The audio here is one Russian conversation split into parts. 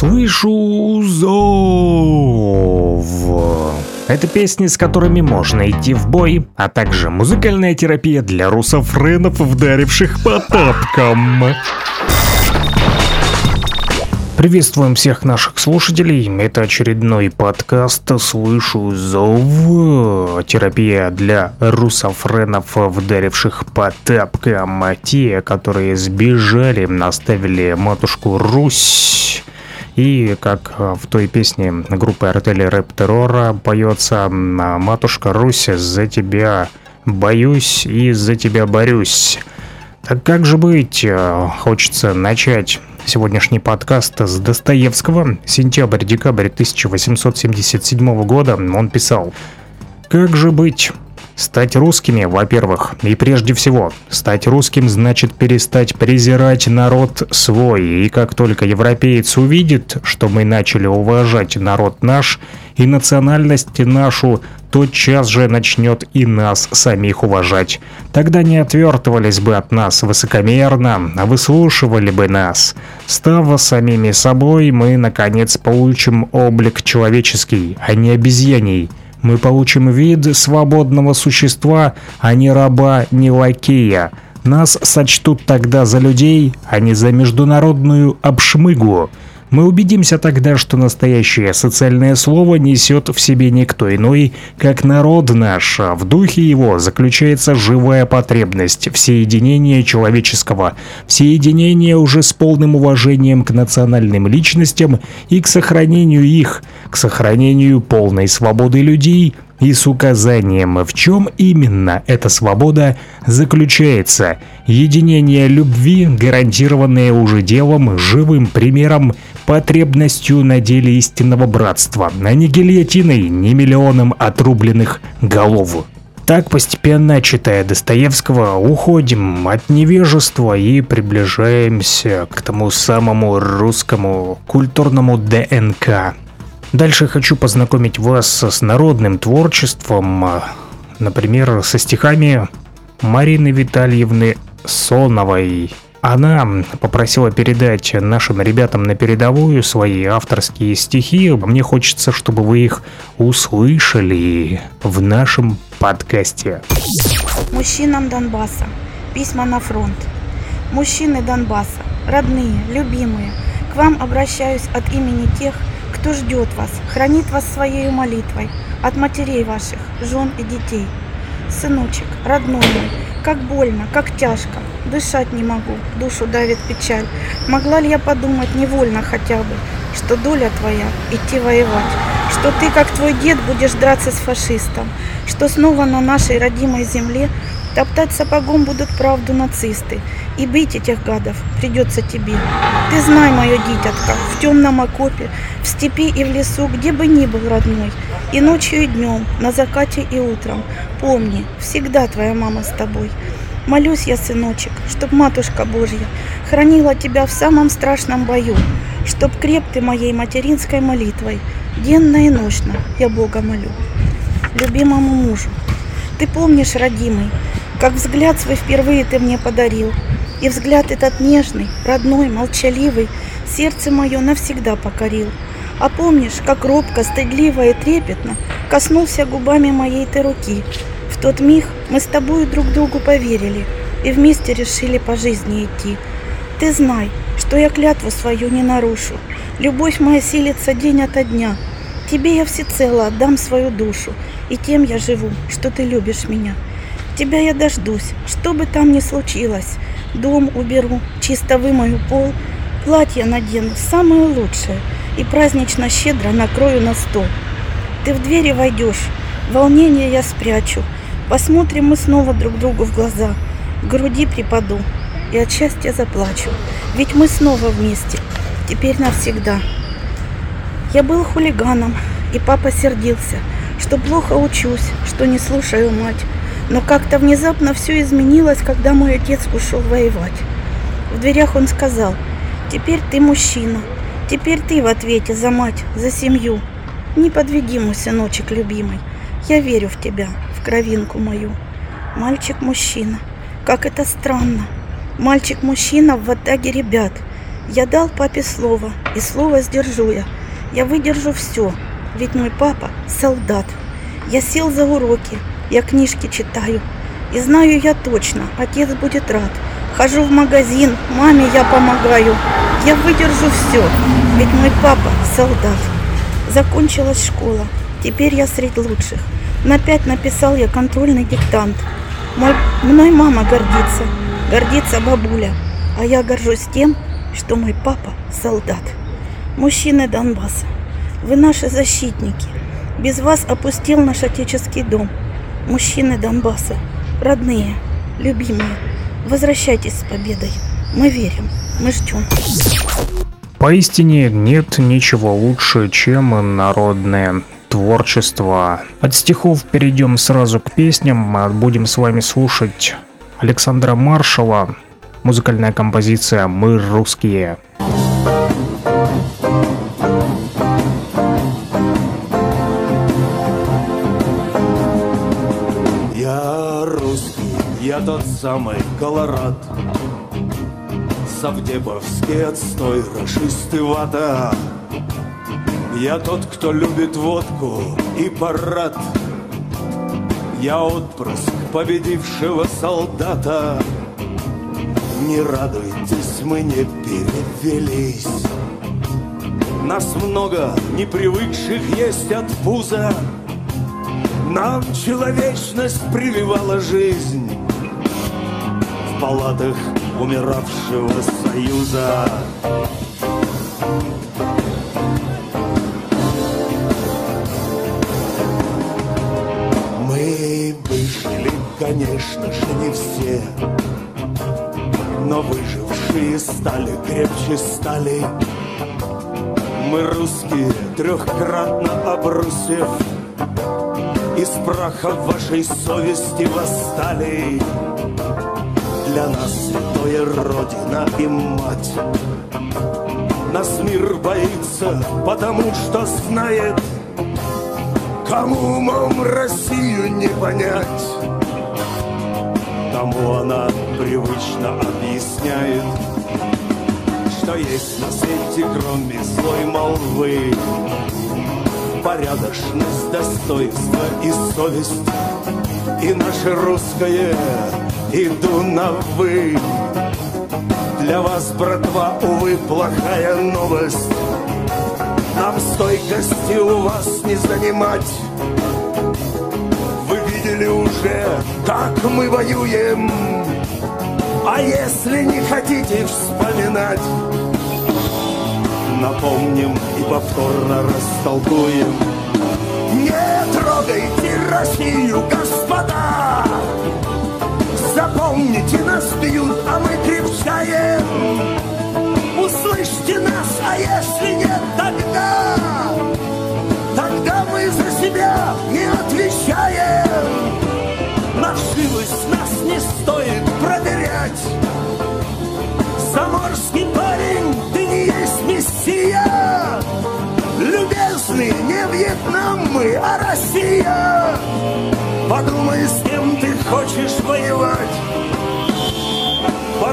Слышу зов. Это песни, с которыми можно идти в бой, а также музыкальная терапия для русофренов, вдаривших по тапкам. Приветствуем всех наших слушателей. Это очередной подкаст «Слышу зов». Терапия для русофренов, вдаривших по тапкам. Те, которые сбежали, оставили матушку Русь и как в той песне группы Артели Рэп Террора поется «Матушка Русь, за тебя боюсь и за тебя борюсь». Так как же быть? Хочется начать сегодняшний подкаст с Достоевского. Сентябрь-декабрь 1877 года он писал «Как же быть? Стать русскими, во-первых, и прежде всего, стать русским значит перестать презирать народ свой, и как только европеец увидит, что мы начали уважать народ наш и национальность нашу, тотчас же начнет и нас самих уважать. Тогда не отвертывались бы от нас высокомерно, а выслушивали бы нас. Став самими собой, мы, наконец, получим облик человеческий, а не обезьяний – мы получим вид свободного существа, а не раба, не лакея. Нас сочтут тогда за людей, а не за международную обшмыгу. Мы убедимся тогда, что настоящее социальное слово несет в себе никто иной, как народ наш. В духе его заключается живая потребность всеединения человеческого, всеединения уже с полным уважением к национальным личностям и к сохранению их, к сохранению полной свободы людей – и с указанием, в чем именно эта свобода заключается. Единение любви, гарантированное уже делом, живым примером, потребностью на деле истинного братства, а не гильотиной, не миллионом отрубленных голов. Так, постепенно, читая Достоевского, уходим от невежества и приближаемся к тому самому русскому культурному ДНК, Дальше хочу познакомить вас с народным творчеством, например, со стихами Марины Витальевны Соновой. Она попросила передать нашим ребятам на передовую свои авторские стихи. Мне хочется, чтобы вы их услышали в нашем подкасте. Мужчинам Донбасса. Письма на фронт. Мужчины Донбасса, родные, любимые, к вам обращаюсь от имени тех, кто ждет вас, хранит вас своей молитвой от матерей ваших, жен и детей. Сыночек, родной мой, как больно, как тяжко, дышать не могу, душу давит печаль. Могла ли я подумать невольно хотя бы, что доля твоя идти воевать, что ты, как твой дед, будешь драться с фашистом, что снова на нашей родимой земле топтать сапогом будут правду нацисты, и бить этих гадов придется тебе. Ты знай, мое дитятка, в темном окопе, в степи и в лесу, где бы ни был родной, и ночью, и днем, на закате и утром. Помни, всегда твоя мама с тобой. Молюсь я, сыночек, чтоб Матушка Божья хранила тебя в самом страшном бою, чтоб креп ты моей материнской молитвой, денно и ночно я Бога молю. Любимому мужу, ты помнишь, родимый, как взгляд свой впервые ты мне подарил, и взгляд этот нежный, родной, молчаливый, сердце мое навсегда покорил. А помнишь, как робко, стыдливо и трепетно коснулся губами моей ты руки. В тот миг мы с тобой друг другу поверили и вместе решили по жизни идти. Ты знай, что я клятву свою не нарушу. Любовь моя силится день ото дня. Тебе я всецело отдам свою душу, и тем я живу, что ты любишь меня. Тебя я дождусь, что бы там ни случилось. Дом уберу, чисто вымою пол, платье надену, самое лучшее, и празднично щедро накрою на стол. Ты в двери войдешь, волнение я спрячу, посмотрим мы снова друг другу в глаза, к груди припаду и от счастья заплачу, ведь мы снова вместе, теперь навсегда. Я был хулиганом, и папа сердился, что плохо учусь, что не слушаю мать. Но как-то внезапно все изменилось, когда мой отец ушел воевать. В дверях он сказал, теперь ты мужчина, теперь ты в ответе за мать, за семью. Не подведи, мой сыночек любимый, я верю в тебя, в кровинку мою. Мальчик-мужчина, как это странно. Мальчик-мужчина в атаге ребят. Я дал папе слово, и слово сдержу я. Я выдержу все, ведь мой папа солдат. Я сел за уроки, я книжки читаю. И знаю я точно, отец будет рад. Хожу в магазин, маме я помогаю. Я выдержу все, ведь мой папа солдат. Закончилась школа, теперь я среди лучших. На пять написал я контрольный диктант. Мой, мной мама гордится, гордится бабуля. А я горжусь тем, что мой папа солдат. Мужчины Донбасса, вы наши защитники. Без вас опустил наш отеческий дом. Мужчины Донбасса, родные, любимые, возвращайтесь с победой. Мы верим, мы ждем. Поистине нет ничего лучше, чем народное творчество. От стихов перейдем сразу к песням. Будем с вами слушать Александра Маршала. Музыкальная композиция «Мы русские». Я я тот самый Колорад. Савдеповский отстой, расисты вата. Я тот, кто любит водку и парад. Я отпрыск победившего солдата. Не радуйтесь, мы не перевелись. Нас много непривыкших есть от пуза. Нам человечность прививала жизнь палатах умиравшего союза. Мы выжили, конечно же, не все Но выжившие стали крепче стали. Мы русские, трехкратно обрусев Из праха вашей совести восстали Для нас святое Родина и мать. Нас мир боится, потому что знает Кому умом Россию не понять. Тому она привычно объясняет Что есть на свете кроме злой молвы Порядочность, достоинство и совесть. И наше русское иду на вы Для вас, братва, увы, плохая новость. Нам стойкости у вас не занимать. Вы видели уже, как мы воюем. А если не хотите вспоминать Напомним и повторно растолкуем. Не трогайте Россию, господа Запомните, нас бьют, а мы крепчаем. Услышьте нас, а если нет, тогда Тогда мы за себя не отвечаем. Нашивость нас не стоит проверять. Заморский парень, ты не есть мессия. Любезный, не Вьетнам мы, а Россия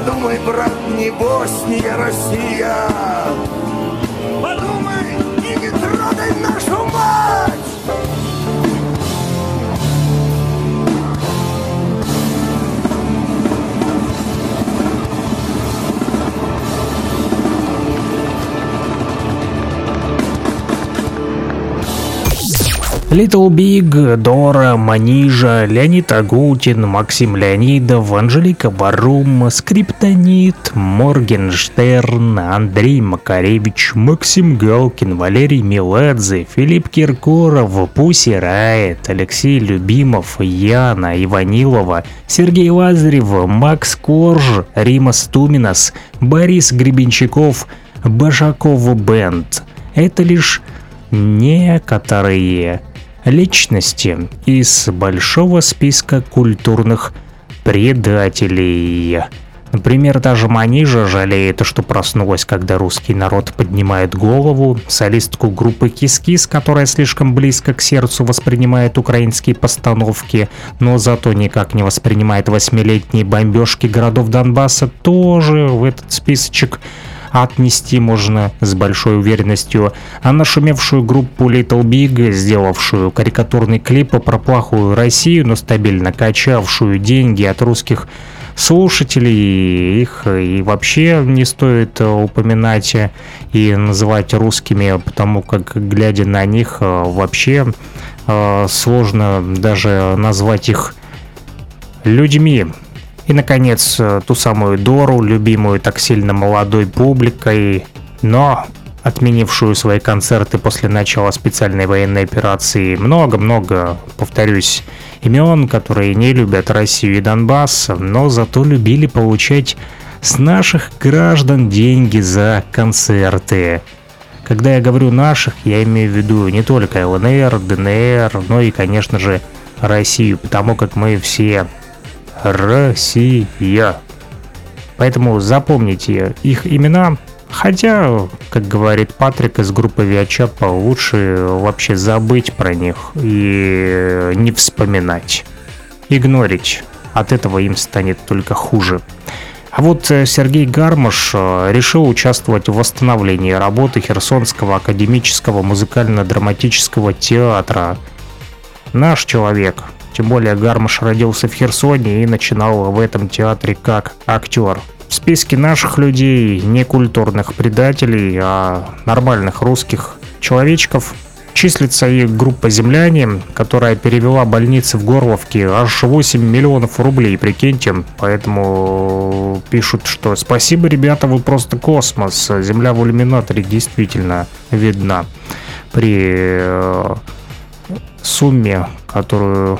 Подумай, брат, не Босния, Россия Little Big, Дора, Манижа, Леонид Агутин, Максим Леонидов, Анжелика Барум, Скриптонит, Моргенштерн, Андрей Макаревич, Максим Галкин, Валерий Меладзе, Филипп Киркоров, Пуси Райт, Алексей Любимов, Яна Иванилова, Сергей Лазарев, Макс Корж, Римас Туминас, Борис Гребенщиков, Башаков Band. Это лишь некоторые личности из большого списка культурных предателей. Например, даже Манижа жалеет, что проснулась, когда русский народ поднимает голову, солистку группы Кис-Кис, которая слишком близко к сердцу воспринимает украинские постановки, но зато никак не воспринимает восьмилетние бомбежки городов Донбасса, тоже в этот списочек отнести можно с большой уверенностью, а нашумевшую группу Little Big, сделавшую карикатурный клип про плохую Россию, но стабильно качавшую деньги от русских слушателей, их и вообще не стоит упоминать и называть русскими, потому как, глядя на них, вообще э, сложно даже назвать их людьми. И, наконец, ту самую Дору, любимую так сильно молодой публикой, но отменившую свои концерты после начала специальной военной операции. Много-много, повторюсь, имен, которые не любят Россию и Донбасс, но зато любили получать с наших граждан деньги за концерты. Когда я говорю наших, я имею в виду не только ЛНР, ДНР, но и, конечно же, Россию, потому как мы все Россия. Поэтому запомните их имена, хотя, как говорит Патрик из группы Виачапа, лучше вообще забыть про них и не вспоминать. Игнорить. От этого им станет только хуже. А вот э, Сергей Гармаш э, решил участвовать в восстановлении работы Херсонского академического музыкально-драматического театра. Наш человек, тем более Гармаш родился в Херсоне и начинал в этом театре как актер. В списке наших людей, не культурных предателей, а нормальных русских человечков, числится и группа «Земляне», которая перевела больницы в Горловке аж 8 миллионов рублей, прикиньте. Поэтому пишут, что спасибо, ребята, вы просто космос. Земля в иллюминаторе действительно видна при э, сумме, которую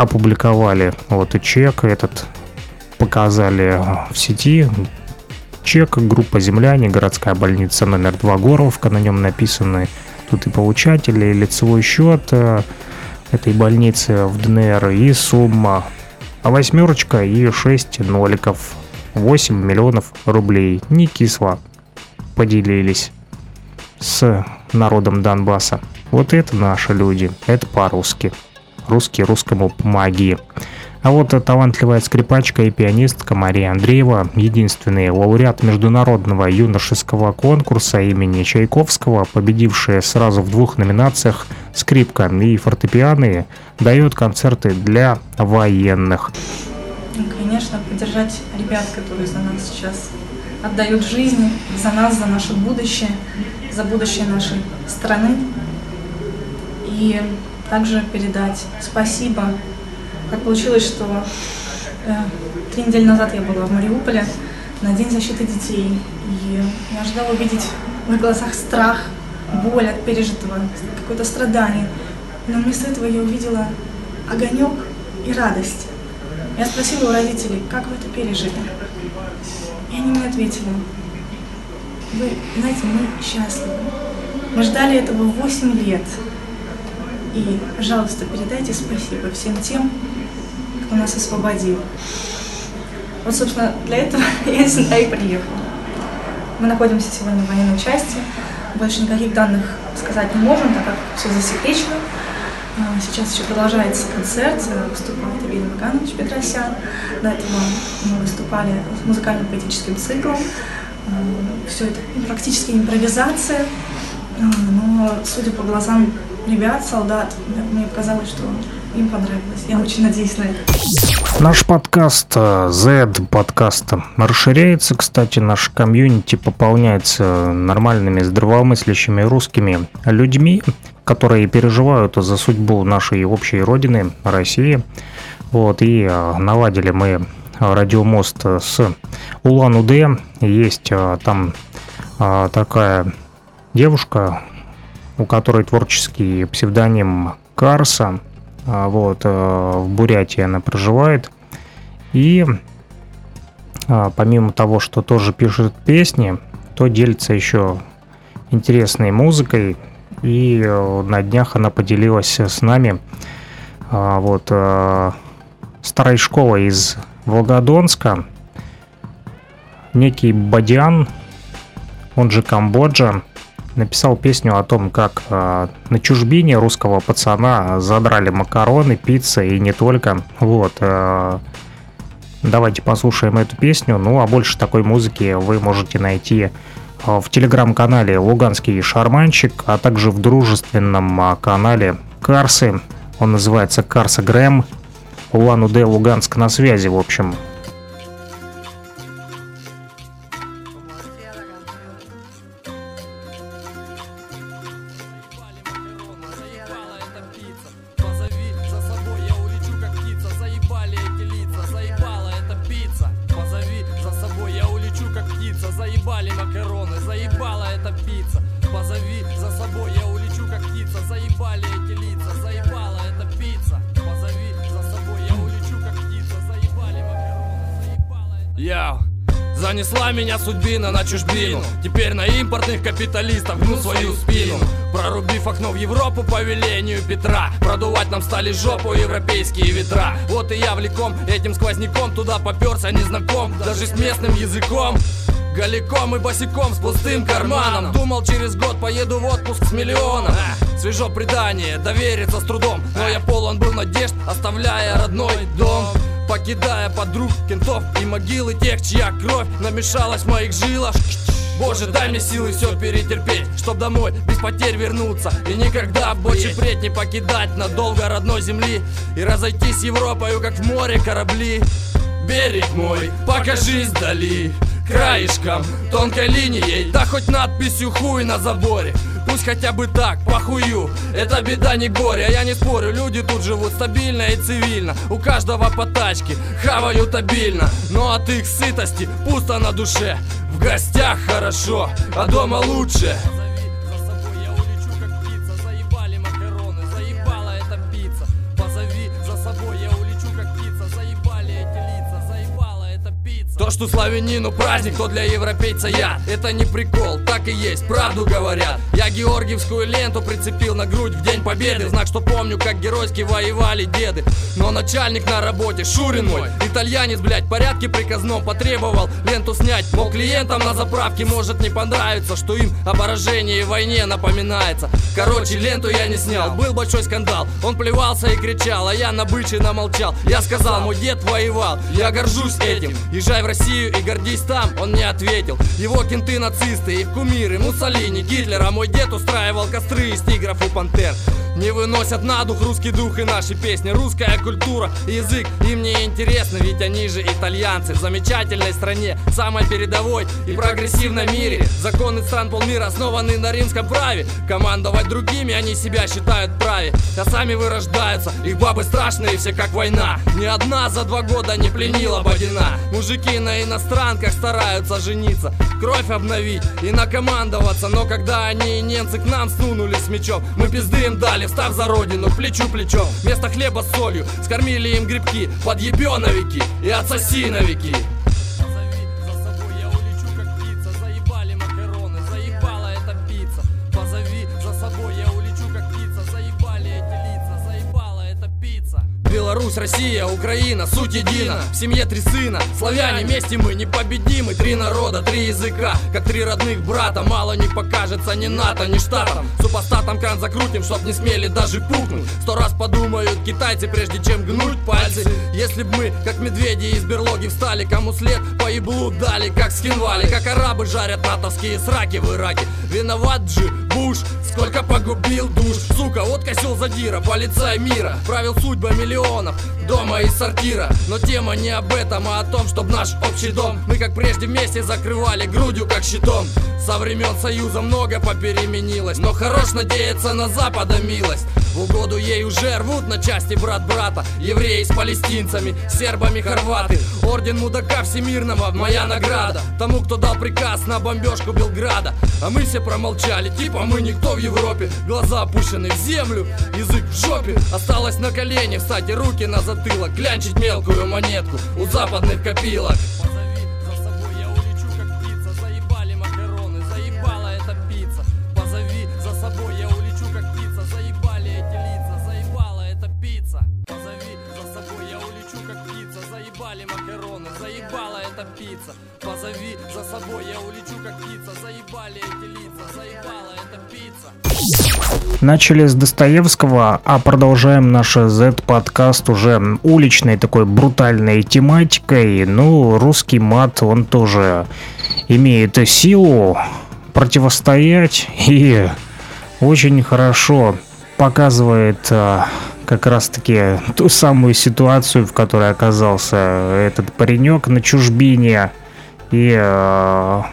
опубликовали вот и чек этот показали в сети. Чек группа земляне городская больница номер 2 Горловка на нем написаны тут и получатели и лицевой счет э, этой больницы в ДНР и сумма а восьмерочка и 6 ноликов 8 миллионов рублей. Не кисло поделились с народом Донбасса. Вот это наши люди, это по-русски русский русскому помоги. А вот талантливая скрипачка и пианистка Мария Андреева, единственный лауреат международного юношеского конкурса имени Чайковского, победившая сразу в двух номинациях скрипка и фортепиано, дает концерты для военных. Ну, конечно, поддержать ребят, которые за нас сейчас отдают жизнь, за нас, за наше будущее, за будущее нашей страны. И также передать спасибо. Как получилось, что э, три недели назад я была в Мариуполе на День защиты детей, и я ожидала увидеть в их глазах страх, боль от пережитого, какое-то страдание. Но вместо этого я увидела огонек и радость. Я спросила у родителей, как вы это пережили? И они мне ответили, вы знаете, мы счастливы. Мы ждали этого 8 лет. И, пожалуйста, передайте спасибо всем тем, кто нас освободил. Вот, собственно, для этого я сюда и приехала. Мы находимся сегодня в военной части. Больше никаких данных сказать не можем, так как все засекречено. А, сейчас еще продолжается концерт, выступает Илья Маганович Петросян. До этого мы выступали с музыкально-поэтическим циклом. А, все это практически импровизация, а, но, судя по глазам ребят, солдат. Мне показалось, что им понравилось. Я очень надеюсь на это. Наш подкаст Z э, подкаст расширяется, кстати, наш комьюнити пополняется нормальными, здравомыслящими русскими людьми, которые переживают за судьбу нашей общей родины, России. Вот, и э, наладили мы радиомост с Улан-Удэ. Есть э, там такая девушка, у которой творческий псевдоним Карса. А, вот, э, в Бурятии она проживает. И а, помимо того, что тоже пишет песни, то делится еще интересной музыкой. И э, на днях она поделилась с нами а, вот э, старой школой из Волгодонска. Некий Бадиан, он же Камбоджа, написал песню о том, как э, на чужбине русского пацана задрали макароны, пицца и не только. Вот. Э, Давайте послушаем эту песню. Ну а больше такой музыки вы можете найти в телеграм-канале «Луганский шарманчик», а также в дружественном канале «Карсы». Он называется «Карса Грэм». Улан-Удэ, Луганск на связи, в общем. Судьбина на чужбину. Теперь на импортных капиталистов гну свою спину. Прорубив окно в Европу по велению Петра. Продувать нам стали жопу европейские ветра. Вот и я влеком этим сквозняком Туда поперся незнаком. Даже с местным языком. Голиком и босиком с пустым карманом. Думал через год поеду в отпуск с миллионом. Свежо предание, довериться с трудом. Но я полон был надежд, оставляя родной дом Покидая подруг, кентов и могилы тех, чья кровь намешалась в моих жилах. Боже, дай мне силы все перетерпеть Чтоб домой без потерь вернуться. И никогда больше впредь не покидать надолго родной земли И разойтись Европою, как в море корабли. Берег мой, покажись вдали Краешком, тонкой линией Да хоть надписью хуй на заборе Пусть хотя бы так, похую. Это беда не горе, а я не спорю Люди тут живут стабильно и цивильно. У каждого по тачке, хавают обильно. Но от их сытости пусто на душе. В гостях хорошо, а дома лучше что славянину праздник, то для европейца я. Это не прикол, так и есть, правду говорят. Я георгиевскую ленту прицепил на грудь в день победы. Знак, что помню, как геройски воевали деды. Но начальник на работе, Шурин мой. Итальянец, блядь, порядке приказном потребовал. Ленту снять, мол, клиентам на заправке может не понравиться Что им о поражении в войне напоминается. Короче, ленту я не снял, был большой скандал. Он плевался и кричал, а я на бычий намолчал. Я сказал, мой дед воевал, я горжусь этим. Езжай в Россию и гордись там, он не ответил. Его кенты нацисты, их кумиры, Муссолини, Гитлер А мой дед устраивал костры из тигров и пантер не выносят на дух русский дух и наши песни. Русская культура, язык им не интересны Ведь они же итальянцы. В замечательной стране Самой передовой и прогрессивной мире. Законы стран полмира основаны на римском праве. Командовать другими они себя считают праве. А сами вырождаются, их бабы страшные все как война. Ни одна за два года не пленила Бодина Мужики на иностранках стараются жениться Кровь обновить и накомандоваться. Но когда они немцы к нам сунули с мечом Мы пизды им дали, встав за родину плечу плечом. Вместо хлеба с солью скормили им грибки Подъебеновики и отсосиновики Беларусь, Россия, Украина, суть едина. В семье три сына, славяне, вместе мы непобедимы. Три народа, три языка, как три родных брата. Мало не покажется ни НАТО, ни штатам. Супостатам кран закрутим, чтоб не смели даже пукнуть. Сто раз подумают китайцы, прежде чем гнуть пальцы. Если б мы, как медведи из берлоги встали Кому след еблу дали, как скинвали Как арабы жарят натовские сраки в Ираке. Виноват же Буш, сколько погубил душ. Сука, вот косил задира, полицай мира. Правил судьба миллионов, дома и сортира. Но тема не об этом, а о том, чтоб наш общий дом. Мы как прежде вместе закрывали грудью, как щитом. Со времен Союза много попеременилось Но хорош надеяться на Запада милость. В угоду ей уже рвут на части брат брата. Евреи с палестинцами, сербами хорваты. Орден мудака всемирного, моя награда. Тому, кто дал приказ на бомбежку Белграда. А мы все промолчали, типа мы никто в Европе. Глаза опущены в землю, язык в жопе. Осталось на колени, встать и руки на затылок. Клянчить мелкую монетку у западных копилок Начали с Достоевского, а продолжаем наш Z-подкаст уже уличной такой брутальной тематикой. Ну, русский мат, он тоже имеет силу противостоять и очень хорошо показывает а, как раз-таки ту самую ситуацию, в которой оказался этот паренек на чужбине. И а,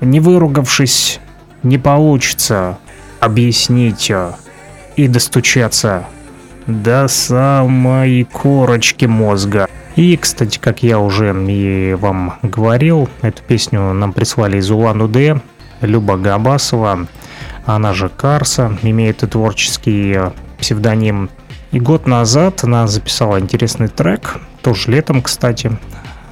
не выругавшись, не получится объяснить а, и достучаться до самой корочки мозга. И, кстати, как я уже и вам говорил, эту песню нам прислали из Улан-Удэ, Люба Габасова, она же Карса, имеет и творческий э, псевдоним. И год назад она записала интересный трек, тоже летом, кстати.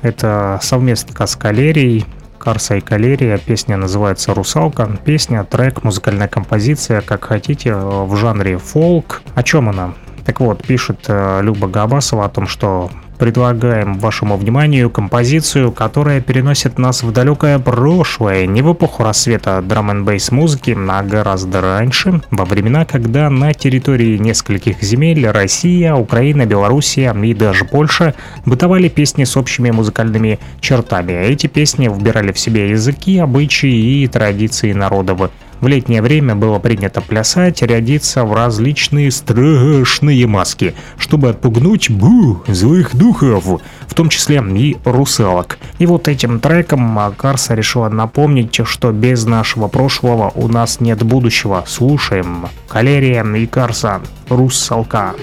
Это совместно с Калерией, Карса и Калерия. Песня называется «Русалка». Песня, трек, музыкальная композиция, как хотите, в жанре фолк. О чем она? Так вот, пишет э, Люба Габасова о том, что предлагаем вашему вниманию композицию, которая переносит нас в далекое прошлое, не в эпоху рассвета драм н музыки, а гораздо раньше, во времена, когда на территории нескольких земель Россия, Украина, Белоруссия и даже Польша бытовали песни с общими музыкальными чертами. Эти песни вбирали в себя языки, обычаи и традиции народов. В летнее время было принято плясать, рядиться в различные страшные маски, чтобы отпугнуть бу злых духов, в том числе и русалок. И вот этим треком Карса решила напомнить, что без нашего прошлого у нас нет будущего. Слушаем. Калерия и Карса. Русалка.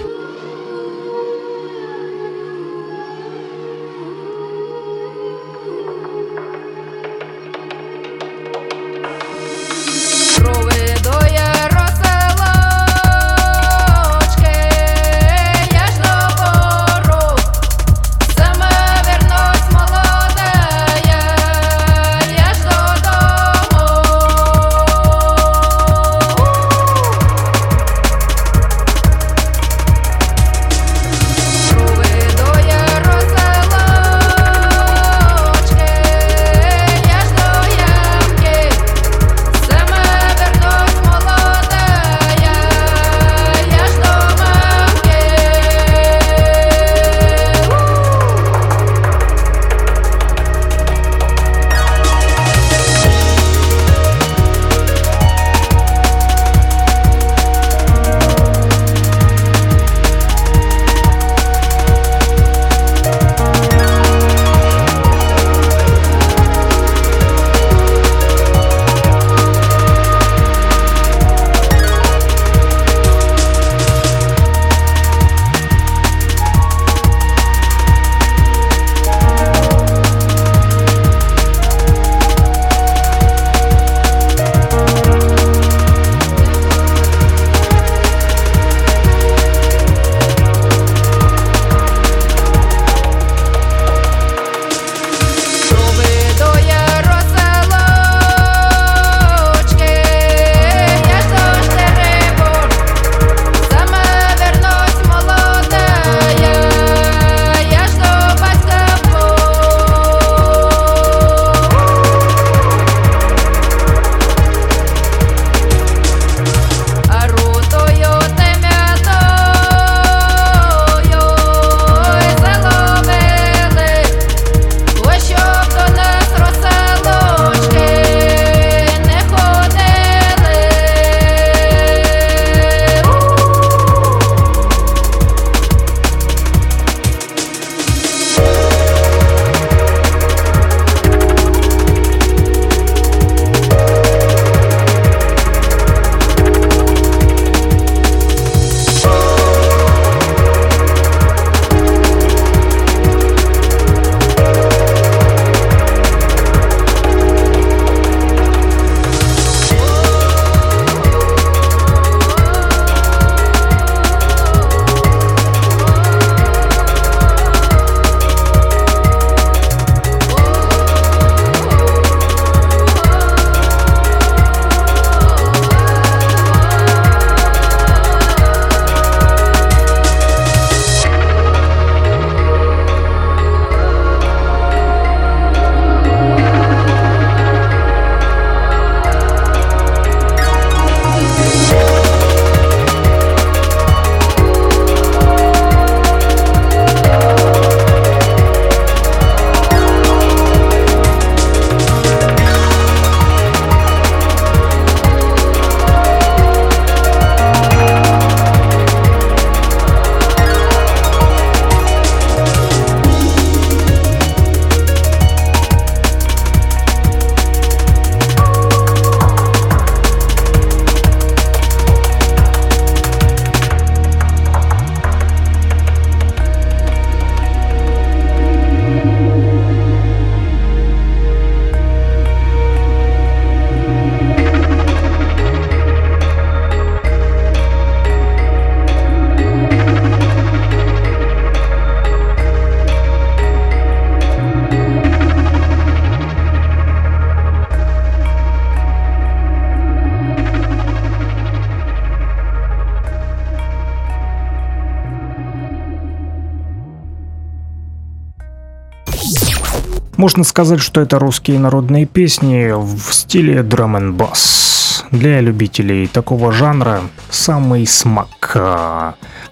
Можно сказать, что это русские народные песни в стиле драм н бас. Для любителей такого жанра самый смак.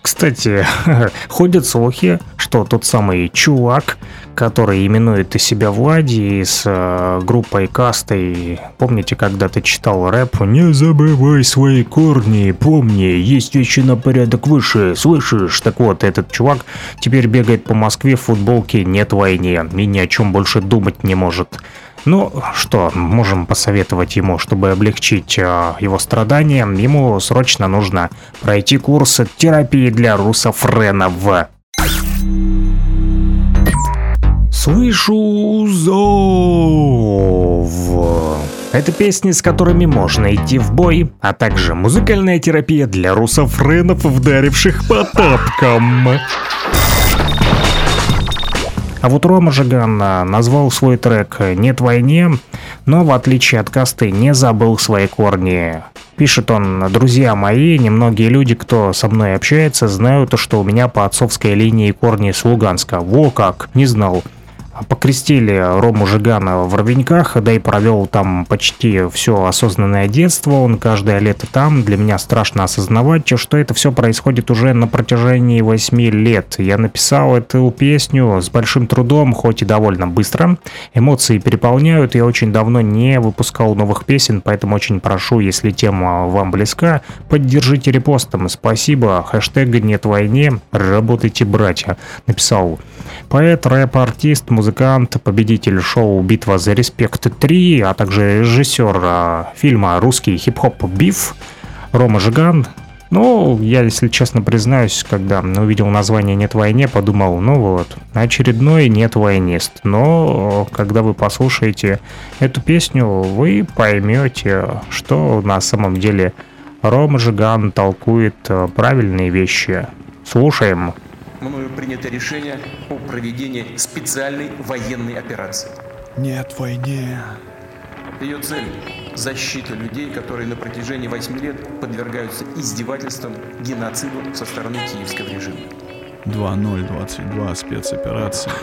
Кстати, ходят слухи, что тот самый чувак, который именует себя Влади с э, группой Кастой. Помните, когда ты читал рэп? «Не забывай свои корни, помни, есть вещи на порядок выше, слышишь?» Так вот, этот чувак теперь бегает по Москве в футболке «Нет войне» и ни о чем больше думать не может. Ну, что, можем посоветовать ему, чтобы облегчить э, его страдания, ему срочно нужно пройти курс терапии для русофренов. Слышу зов. Это песни, с которыми можно идти в бой, а также музыкальная терапия для русофренов, вдаривших по тапкам. А вот Рома Жиган а, назвал свой трек «Нет войне», но в отличие от Касты не забыл свои корни. Пишет он, друзья мои, немногие люди, кто со мной общается, знают, что у меня по отцовской линии корни с Луганска. Во как, не знал покрестили Рому Жигана в Ровеньках, да и провел там почти все осознанное детство, он каждое лето там, для меня страшно осознавать, что это все происходит уже на протяжении 8 лет. Я написал эту песню с большим трудом, хоть и довольно быстро, эмоции переполняют, я очень давно не выпускал новых песен, поэтому очень прошу, если тема вам близка, поддержите репостом, спасибо, хэштег «Нет войне», работайте, братья, написал поэт, рэп-артист, музыкант, победитель шоу «Битва за респект 3», а также режиссер а, фильма «Русский хип-хоп Биф» Рома Жиган. Ну, я, если честно признаюсь, когда увидел название «Нет войне», подумал, ну вот, очередной «Нет войнист». Но когда вы послушаете эту песню, вы поймете, что на самом деле Рома Жиган толкует а, правильные вещи. Слушаем мною принято решение о проведении специальной военной операции. Нет войне. Ее цель – защита людей, которые на протяжении восьми лет подвергаются издевательствам, геноциду со стороны киевского режима. 2022 спецоперация.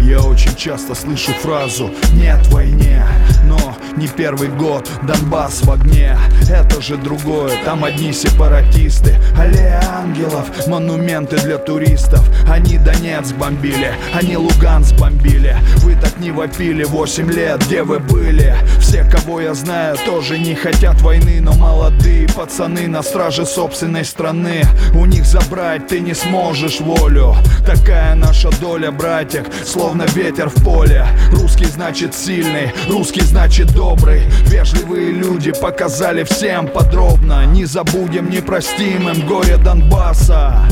Я очень часто слышу фразу «нет войне», но не первый год Донбасс в огне Это же другое, там одни сепаратисты. Аллея ангелов, монументы для туристов. Они Донецк бомбили, они Луганск бомбили. Вы так не вопили 8 лет, где вы были? Все, кого я знаю, тоже не хотят войны Но молодые пацаны на страже собственной страны. У них забрать ты не сможешь волю. Такая наша доля, братьях, словно ветер в поле. Русский значит сильный, русский значит добрый. Вежливые люди показали всем подробно. Не забудем, не простим им горе Донбасса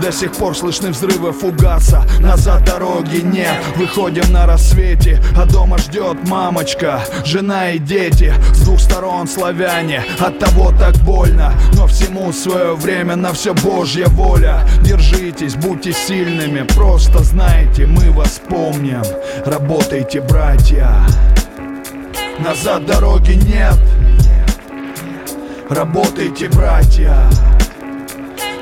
до сих пор слышны взрывы фугаса. Назад дороги нет, выходим на рассвете А дома ждет мамочка, жена и дети. С двух сторон славяне, от того так больно. Но всему свое время, на все Божья воля. Держитесь, будьте сильными, просто знайте, мы вас помним. Работайте, братья. Назад дороги нет. Работайте, братья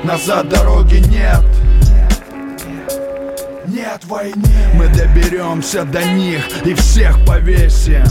Назад дороги нет. Нет войны. Мы доберемся до них и всех повесим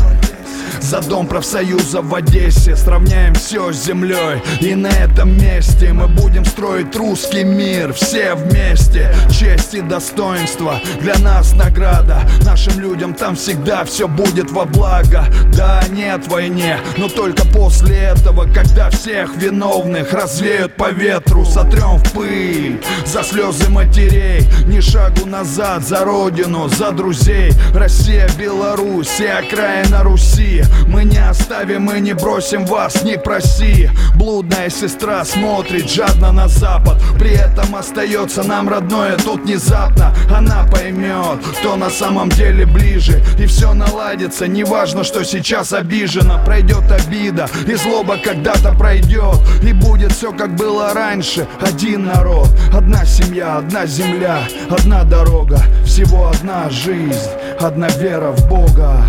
за дом профсоюза в Одессе Сравняем все с землей И на этом месте мы будем строить русский мир. Все вместе. Честь и достоинство. Для нас награда. Нашим людям там всегда все будет во благо. Да, нет войне. Но только после этого Когда всех виновных развеют по ветру Сотрем в пыль За слезы матерей. Ни шагу назад За родину, за друзей. Россия, Беларусь и окраина Руси мы не оставим и не бросим вас, не проси. Блудная сестра смотрит жадно на запад. При этом остается нам родное тут внезапно. Она поймет, кто на самом деле ближе. И все наладится, неважно, что сейчас обижена Пройдет обида и злоба когда-то пройдет И будет все как было раньше. Один народ, одна семья, одна земля Одна дорога, всего одна жизнь Одна вера в Бога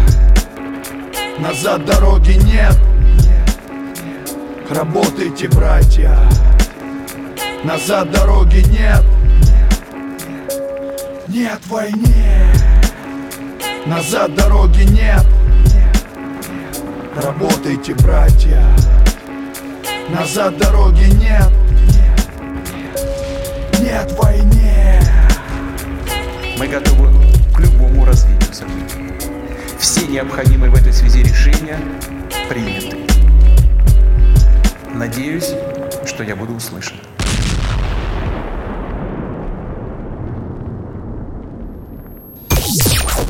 Назад дороги нет. Работайте, братья. Назад дороги нет. Нет войне Назад дороги нет. Работайте, братья. Назад дороги нет. Нет войне Мы готовы к любому развитию. Все необходимые в этой связи решения приняты. Надеюсь, что я буду услышан.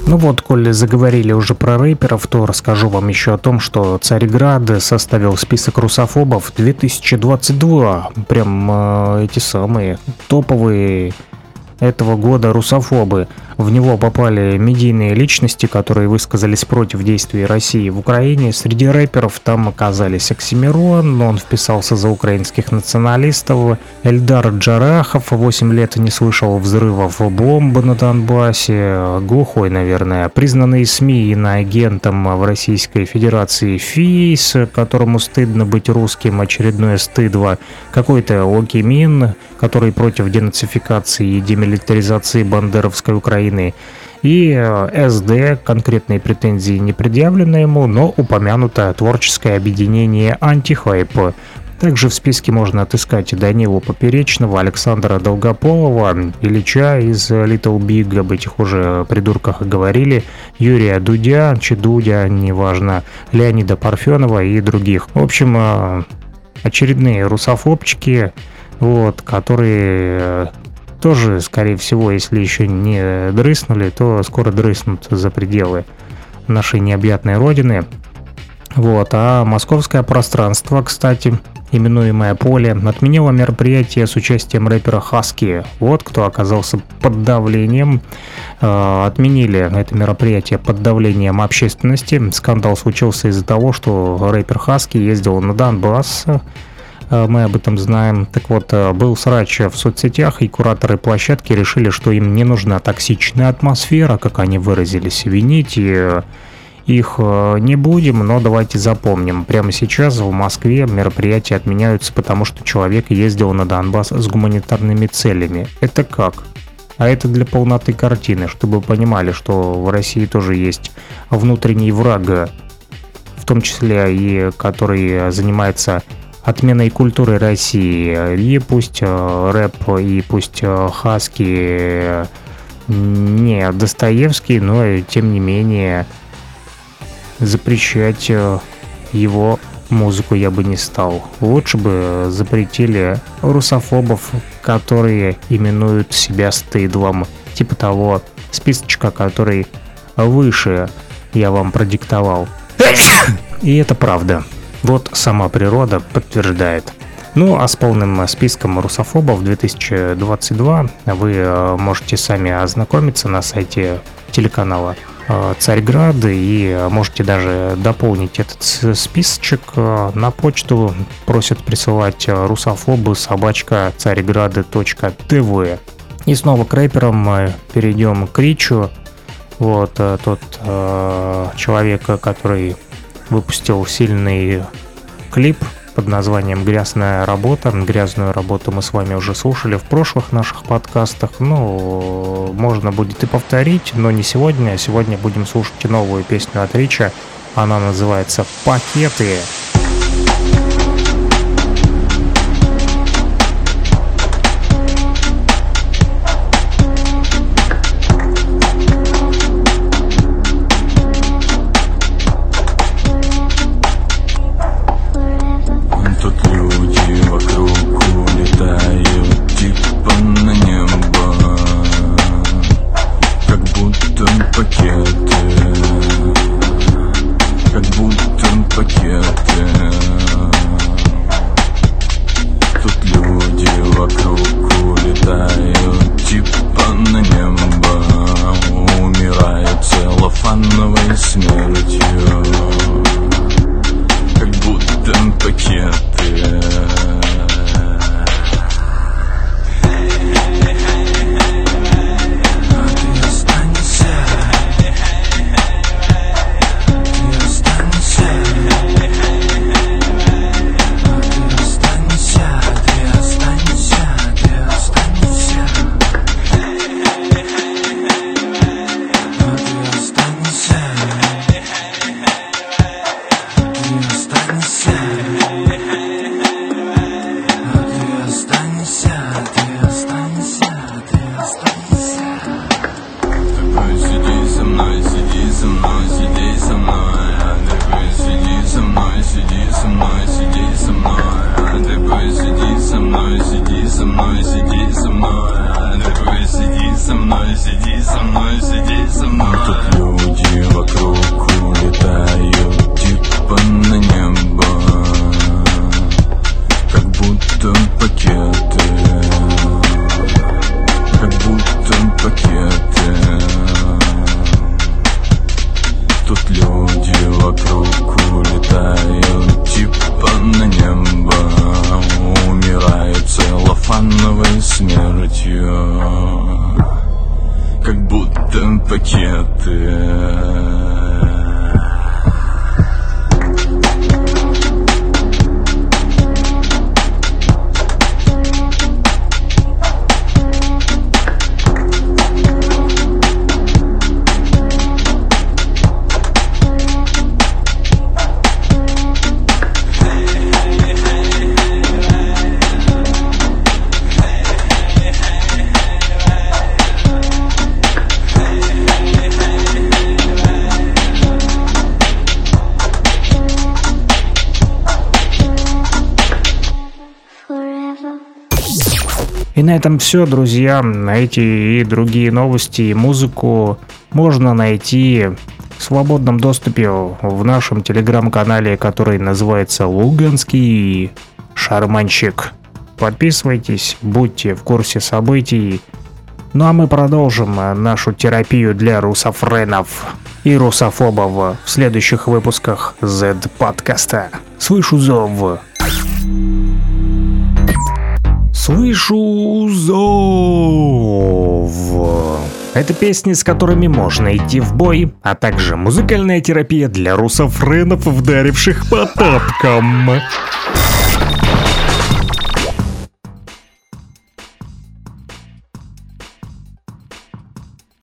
Ну вот, коли заговорили уже про рэперов, то расскажу вам еще о том, что Царьград составил список русофобов 2022. Прям э, эти самые топовые этого года русофобы. В него попали медийные личности, которые высказались против действий России в Украине. Среди рэперов там оказались Оксимирон, он вписался за украинских националистов. Эльдар Джарахов 8 лет не слышал взрывов бомбы на Донбассе. Глухой, наверное. Признанный СМИ иноагентом в Российской Федерации ФИС, которому стыдно быть русским, очередное стыдво. Какой-то Окимин, который против денацификации и демилитаризации бандеровской Украины и э, СД конкретные претензии не предъявлены ему, но упомянуто творческое объединение «Антихайп». Также в списке можно отыскать Данилу Поперечного, Александра Долгополова, Ильича из Little Big, об этих уже придурках говорили, Юрия Дудя, Чедудя, неважно, Леонида Парфенова и других. В общем, э, очередные русофобчики, вот, которые э, тоже, скорее всего, если еще не дрыснули, то скоро дрыснут за пределы нашей необъятной родины. Вот, а московское пространство, кстати, именуемое поле, отменило мероприятие с участием рэпера Хаски. Вот кто оказался под давлением. Э, отменили это мероприятие под давлением общественности. Скандал случился из-за того, что рэпер Хаски ездил на Донбасс, мы об этом знаем. Так вот, э, был срач в соцсетях, и кураторы площадки решили, что им не нужна токсичная атмосфера, как они выразились. Винить э, их не будем, но давайте запомним. Прямо сейчас в Москве мероприятия отменяются, потому что человек ездил на Донбасс с гуманитарными целями. Это как? А это для полноты картины, чтобы понимали, что в России тоже есть внутренний враг, в том числе и который занимается отменой культуры России. И пусть э, рэп, и пусть э, хаски не Достоевский, но тем не менее запрещать э, его музыку я бы не стал. Лучше бы запретили русофобов, которые именуют себя стыдлом. Типа того списочка, который выше я вам продиктовал. И это правда. Вот сама природа подтверждает. Ну а с полным списком русофобов 2022 вы э, можете сами ознакомиться на сайте телеканала э, Царьград и можете даже дополнить этот списочек э, на почту. Просят присылать русофобы собачка царьграды.тв. И снова к рэперам перейдем к Ричу. Вот тот э, человек, который выпустил сильный клип под названием «Грязная работа». Грязную работу мы с вами уже слушали в прошлых наших подкастах. Ну, можно будет и повторить, но не сегодня. Сегодня будем слушать новую песню от Рича. Она называется «Пакеты». пакеты на этом все, друзья. Эти и другие новости и музыку можно найти в свободном доступе в нашем телеграм-канале, который называется Луганский Шарманщик. Подписывайтесь, будьте в курсе событий. Ну а мы продолжим нашу терапию для русофренов и русофобов в следующих выпусках Z-подкаста. Слышу зов. Слышу зов. Это песни, с которыми можно идти в бой, а также музыкальная терапия для русофренов, вдаривших по тапкам.